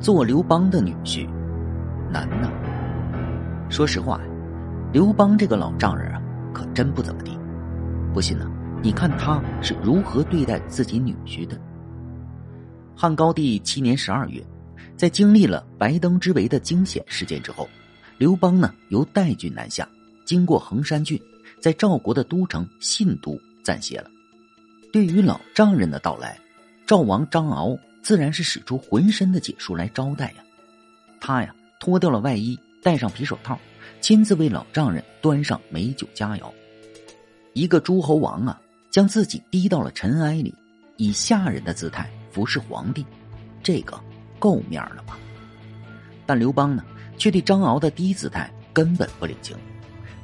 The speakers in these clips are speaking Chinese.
做刘邦的女婿，难呐。说实话，刘邦这个老丈人啊，可真不怎么地。不信呢，你看他是如何对待自己女婿的。汉高帝七年十二月，在经历了白登之围的惊险事件之后，刘邦呢由代郡南下，经过衡山郡，在赵国的都城信都暂歇了。对于老丈人的到来，赵王张敖自然是使出浑身的解数来招待呀。他呀脱掉了外衣，戴上皮手套，亲自为老丈人端上美酒佳肴。一个诸侯王啊，将自己低到了尘埃里，以下人的姿态服侍皇帝，这个够面了吧？但刘邦呢，却对张敖的低姿态根本不领情，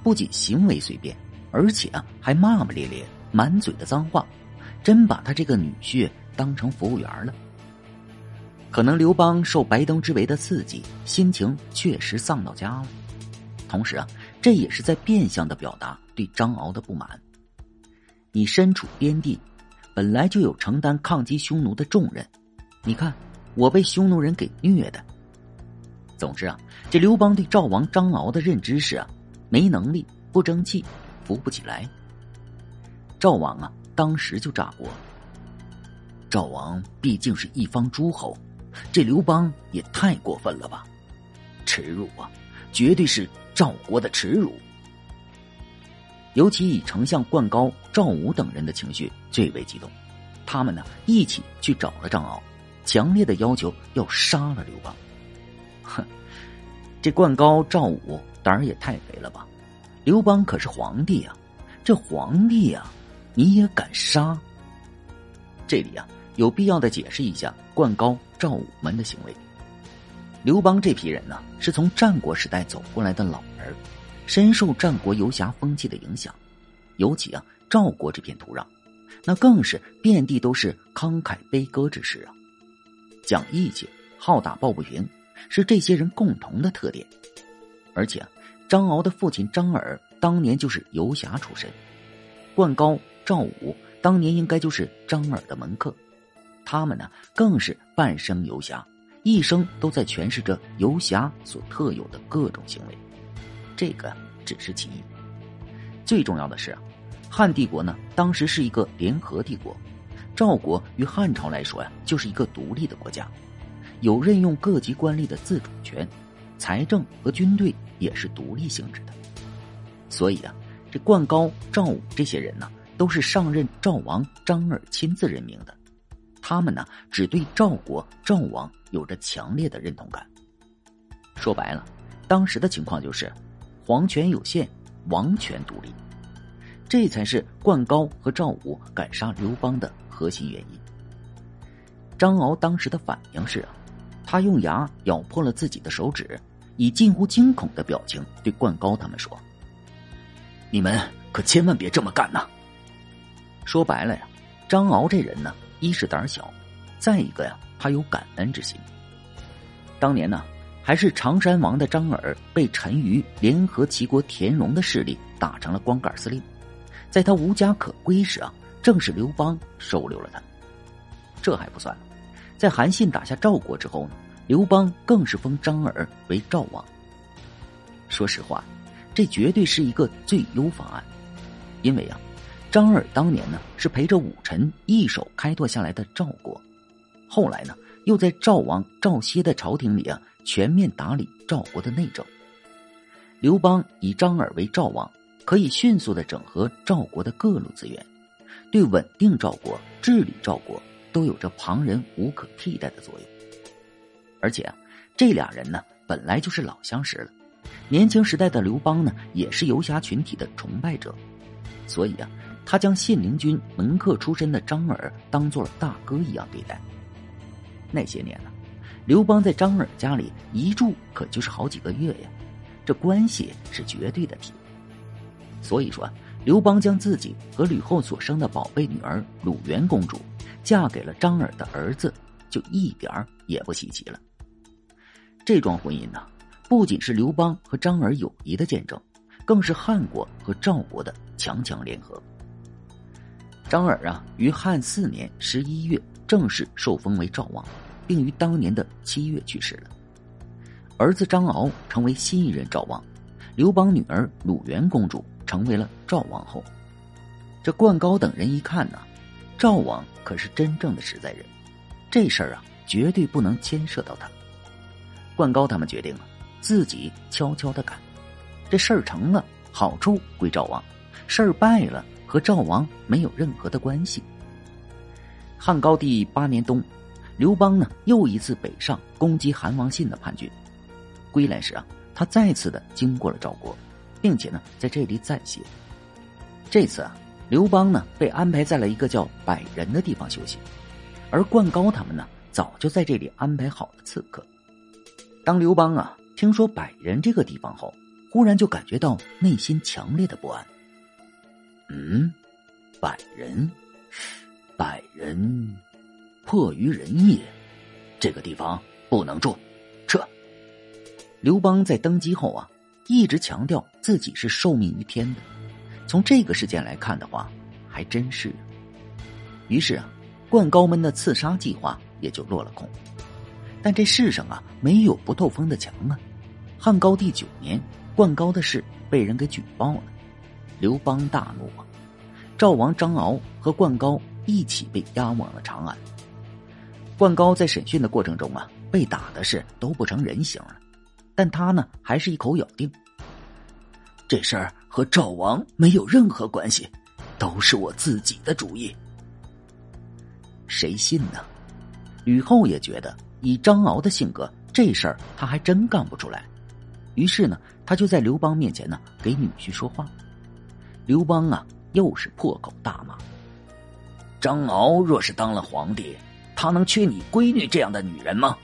不仅行为随便，而且啊还骂骂咧咧，满嘴的脏话，真把他这个女婿。当成服务员了，可能刘邦受白登之围的刺激，心情确实丧到家了。同时啊，这也是在变相的表达对张敖的不满。你身处边地，本来就有承担抗击匈奴的重任，你看我被匈奴人给虐的。总之啊，这刘邦对赵王张敖的认知是啊，没能力、不争气、扶不起来。赵王啊，当时就炸锅。赵王毕竟是一方诸侯，这刘邦也太过分了吧！耻辱啊，绝对是赵国的耻辱。尤其以丞相灌高、赵武等人的情绪最为激动，他们呢一起去找了张敖，强烈的要求要杀了刘邦。哼，这灌高、赵武胆儿也太肥了吧！刘邦可是皇帝呀，这皇帝呀，你也敢杀？这里啊。有必要的解释一下灌高、赵武们的行为。刘邦这批人呢，是从战国时代走过来的老人，深受战国游侠风气的影响。尤其啊，赵国这片土壤，那更是遍地都是慷慨悲歌之诗啊。讲义气、好打抱不平，是这些人共同的特点。而且，张敖的父亲张耳当年就是游侠出身，灌高、赵武当年应该就是张耳的门客。他们呢，更是半生游侠，一生都在诠释着游侠所特有的各种行为。这个只是其一，最重要的是，汉帝国呢，当时是一个联合帝国，赵国与汉朝来说呀，就是一个独立的国家，有任用各级官吏的自主权，财政和军队也是独立性质的。所以啊，这灌高、赵武这些人呢，都是上任赵王张耳亲自任命的。他们呢，只对赵国赵王有着强烈的认同感。说白了，当时的情况就是，皇权有限，王权独立，这才是灌高和赵武敢杀刘邦的核心原因。张敖当时的反应是啊，他用牙咬破了自己的手指，以近乎惊恐的表情对灌高他们说：“你们可千万别这么干呐！”说白了呀，张敖这人呢。一是胆小，再一个呀，他有感恩之心。当年呢，还是常山王的张耳被陈馀联合齐国田荣的势力打成了光杆司令，在他无家可归时啊，正是刘邦收留了他。这还不算，在韩信打下赵国之后呢，刘邦更是封张耳为赵王。说实话，这绝对是一个最优方案，因为啊。张耳当年呢是陪着武臣一手开拓下来的赵国，后来呢又在赵王赵歇的朝廷里啊全面打理赵国的内政。刘邦以张耳为赵王，可以迅速的整合赵国的各路资源，对稳定赵国、治理赵国都有着旁人无可替代的作用。而且啊，这俩人呢本来就是老相识了，年轻时代的刘邦呢也是游侠群体的崇拜者，所以啊。他将信陵君门客出身的张耳当做了大哥一样对待。那些年呢，刘邦在张耳家里一住可就是好几个月呀，这关系是绝对的铁。所以说，刘邦将自己和吕后所生的宝贝女儿鲁元公主嫁给了张耳的儿子，就一点儿也不稀奇了。这桩婚姻呢，不仅是刘邦和张耳友谊的见证，更是汉国和赵国的强强联合。张耳啊，于汉四年十一月正式受封为赵王，并于当年的七月去世了。儿子张敖成为新一任赵王，刘邦女儿鲁元公主成为了赵王后。这冠高等人一看呢，赵王可是真正的实在人，这事儿啊绝对不能牵涉到他。冠高他们决定了，自己悄悄的干。这事儿成了，好处归赵王；事儿败了，和赵王没有任何的关系。汉高帝八年冬，刘邦呢又一次北上攻击韩王信的叛军。归来时啊，他再次的经过了赵国，并且呢在这里暂歇。这次啊，刘邦呢被安排在了一个叫百人的地方休息，而冠高他们呢早就在这里安排好了刺客。当刘邦啊听说百人这个地方后，忽然就感觉到内心强烈的不安。嗯，百人，百人，迫于人也，这个地方不能住。撤刘邦在登基后啊，一直强调自己是受命于天的。从这个事件来看的话，还真是。于是啊，灌高门的刺杀计划也就落了空。但这世上啊，没有不透风的墙啊。汉高帝九年，灌高的事被人给举报了，刘邦大怒啊，赵王张敖和灌高一起被押往了长安。灌高在审讯的过程中啊，被打的是都不成人形了。但他呢，还是一口咬定，这事儿和赵王没有任何关系，都是我自己的主意。谁信呢？吕后也觉得，以张敖的性格，这事儿他还真干不出来。于是呢，他就在刘邦面前呢，给女婿说话。刘邦啊，又是破口大骂：“张敖若是当了皇帝，他能缺你闺女这样的女人吗？”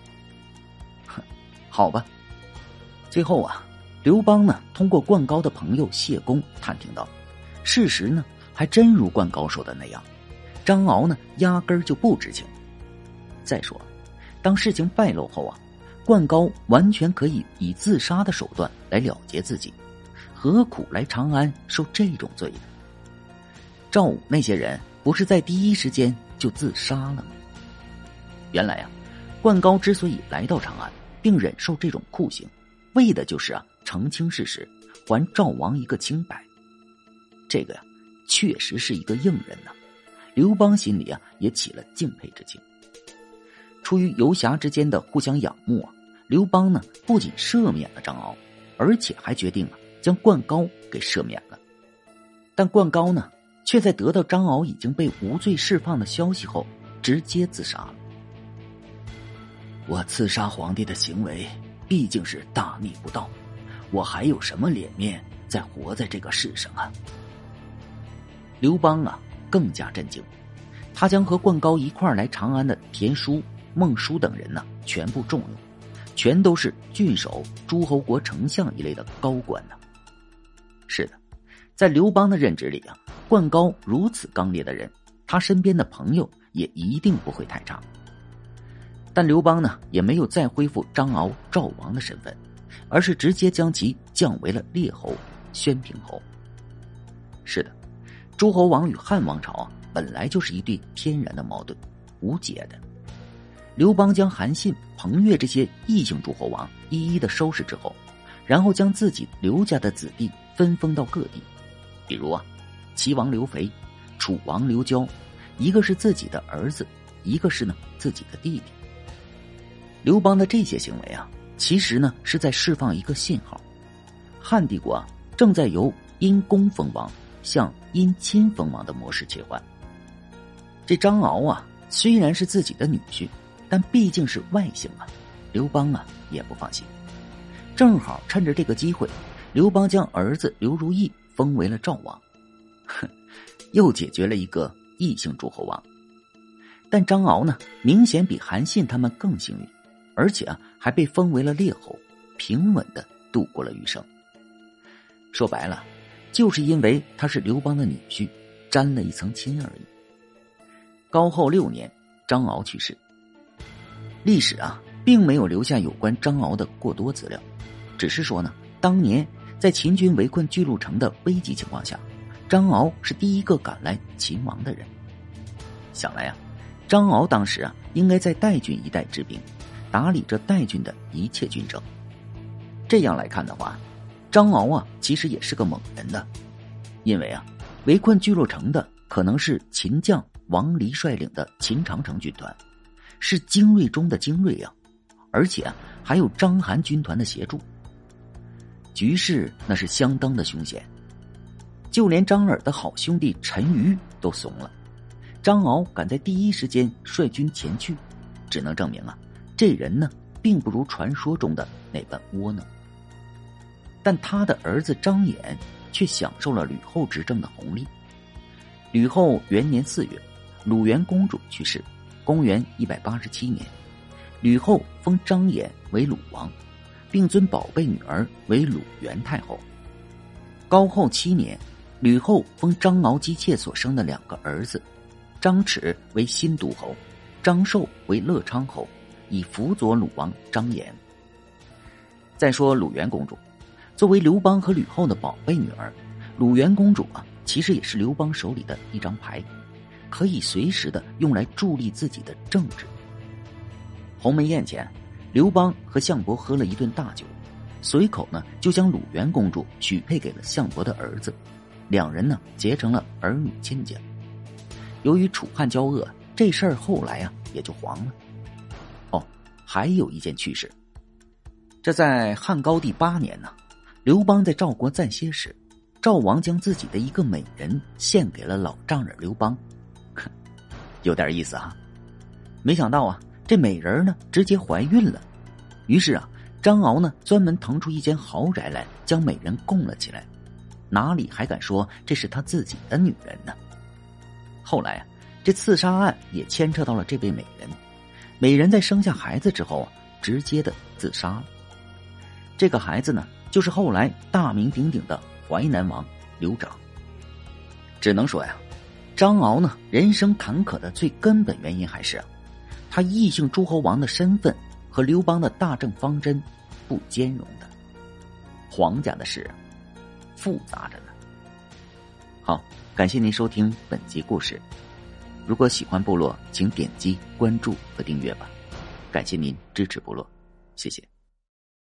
哼，好吧。最后啊，刘邦呢通过灌高的朋友谢公探听到，事实呢还真如灌高说的那样，张敖呢压根儿就不知情。再说，当事情败露后啊，灌高完全可以以自杀的手段来了结自己，何苦来长安受这种罪呢？赵武那些人不是在第一时间就自杀了吗？原来啊，灌高之所以来到长安，并忍受这种酷刑。为的就是啊，澄清事实，还赵王一个清白。这个呀，确实是一个硬人呐。刘邦心里啊，也起了敬佩之情。出于游侠之间的互相仰慕啊，刘邦呢不仅赦免了张敖，而且还决定啊将灌高给赦免了。但灌高呢，却在得到张敖已经被无罪释放的消息后，直接自杀了。我刺杀皇帝的行为。毕竟是大逆不道，我还有什么脸面再活在这个世上啊？刘邦啊，更加震惊，他将和灌高一块来长安的田叔、孟叔等人呢，全部重用，全都是郡守、诸侯国丞相一类的高官呢。是的，在刘邦的认知里啊，灌高如此刚烈的人，他身边的朋友也一定不会太差。但刘邦呢，也没有再恢复张敖赵王的身份，而是直接将其降为了列侯、宣平侯。是的，诸侯王与汉王朝啊，本来就是一对天然的矛盾，无解的。刘邦将韩信、彭越这些异姓诸侯王一一的收拾之后，然后将自己刘家的子弟分封到各地，比如啊，齐王刘肥、楚王刘交，一个是自己的儿子，一个是呢自己的弟弟。刘邦的这些行为啊，其实呢是在释放一个信号：汉帝国啊正在由因公封王向因亲封王的模式切换。这张敖啊虽然是自己的女婿，但毕竟是外姓啊，刘邦啊也不放心。正好趁着这个机会，刘邦将儿子刘如意封为了赵王，哼，又解决了一个异姓诸侯王。但张敖呢，明显比韩信他们更幸运。而且啊，还被封为了列侯，平稳的度过了余生。说白了，就是因为他是刘邦的女婿，沾了一层亲而已。高后六年，张敖去世。历史啊，并没有留下有关张敖的过多资料，只是说呢，当年在秦军围困巨鹿城的危急情况下，张敖是第一个赶来秦王的人。想来啊。张敖当时啊，应该在代郡一带治兵，打理着代郡的一切军政。这样来看的话，张敖啊，其实也是个猛人的，因为啊，围困巨鹿城的可能是秦将王离率领的秦长城军团，是精锐中的精锐啊，而且还有章邯军团的协助。局势那是相当的凶险，就连张耳的好兄弟陈馀都怂了。张敖敢在第一时间率军前去，只能证明啊，这人呢，并不如传说中的那般窝囊。但他的儿子张衍却享受了吕后执政的红利。吕后元年四月，鲁元公主去世，公元一百八十七年，吕后封张衍为鲁王。并尊宝贝女儿为鲁元太后。高后七年，吕后封张敖姬妾所生的两个儿子，张弛为新都侯，张寿为乐昌侯，以辅佐鲁王张延。再说鲁元公主，作为刘邦和吕后的宝贝女儿，鲁元公主啊，其实也是刘邦手里的一张牌，可以随时的用来助力自己的政治。鸿门宴前。刘邦和项伯喝了一顿大酒，随口呢就将鲁元公主许配给了项伯的儿子，两人呢结成了儿女亲家。由于楚汉交恶，这事儿后来啊也就黄了。哦，还有一件趣事，这在汉高帝八年呢，刘邦在赵国暂歇时，赵王将自己的一个美人献给了老丈人刘邦，有点意思啊。没想到啊。这美人呢，直接怀孕了。于是啊，张敖呢，专门腾出一间豪宅来，将美人供了起来。哪里还敢说这是他自己的女人呢？后来啊，这刺杀案也牵扯到了这位美人。美人在生下孩子之后啊，直接的自杀了。这个孩子呢，就是后来大名鼎鼎的淮南王刘长。只能说呀，张敖呢，人生坎坷的最根本原因还是。他异姓诸侯王的身份和刘邦的大政方针不兼容的，皇家的事复杂着呢。好，感谢您收听本集故事。如果喜欢部落，请点击关注和订阅吧。感谢您支持部落，谢谢。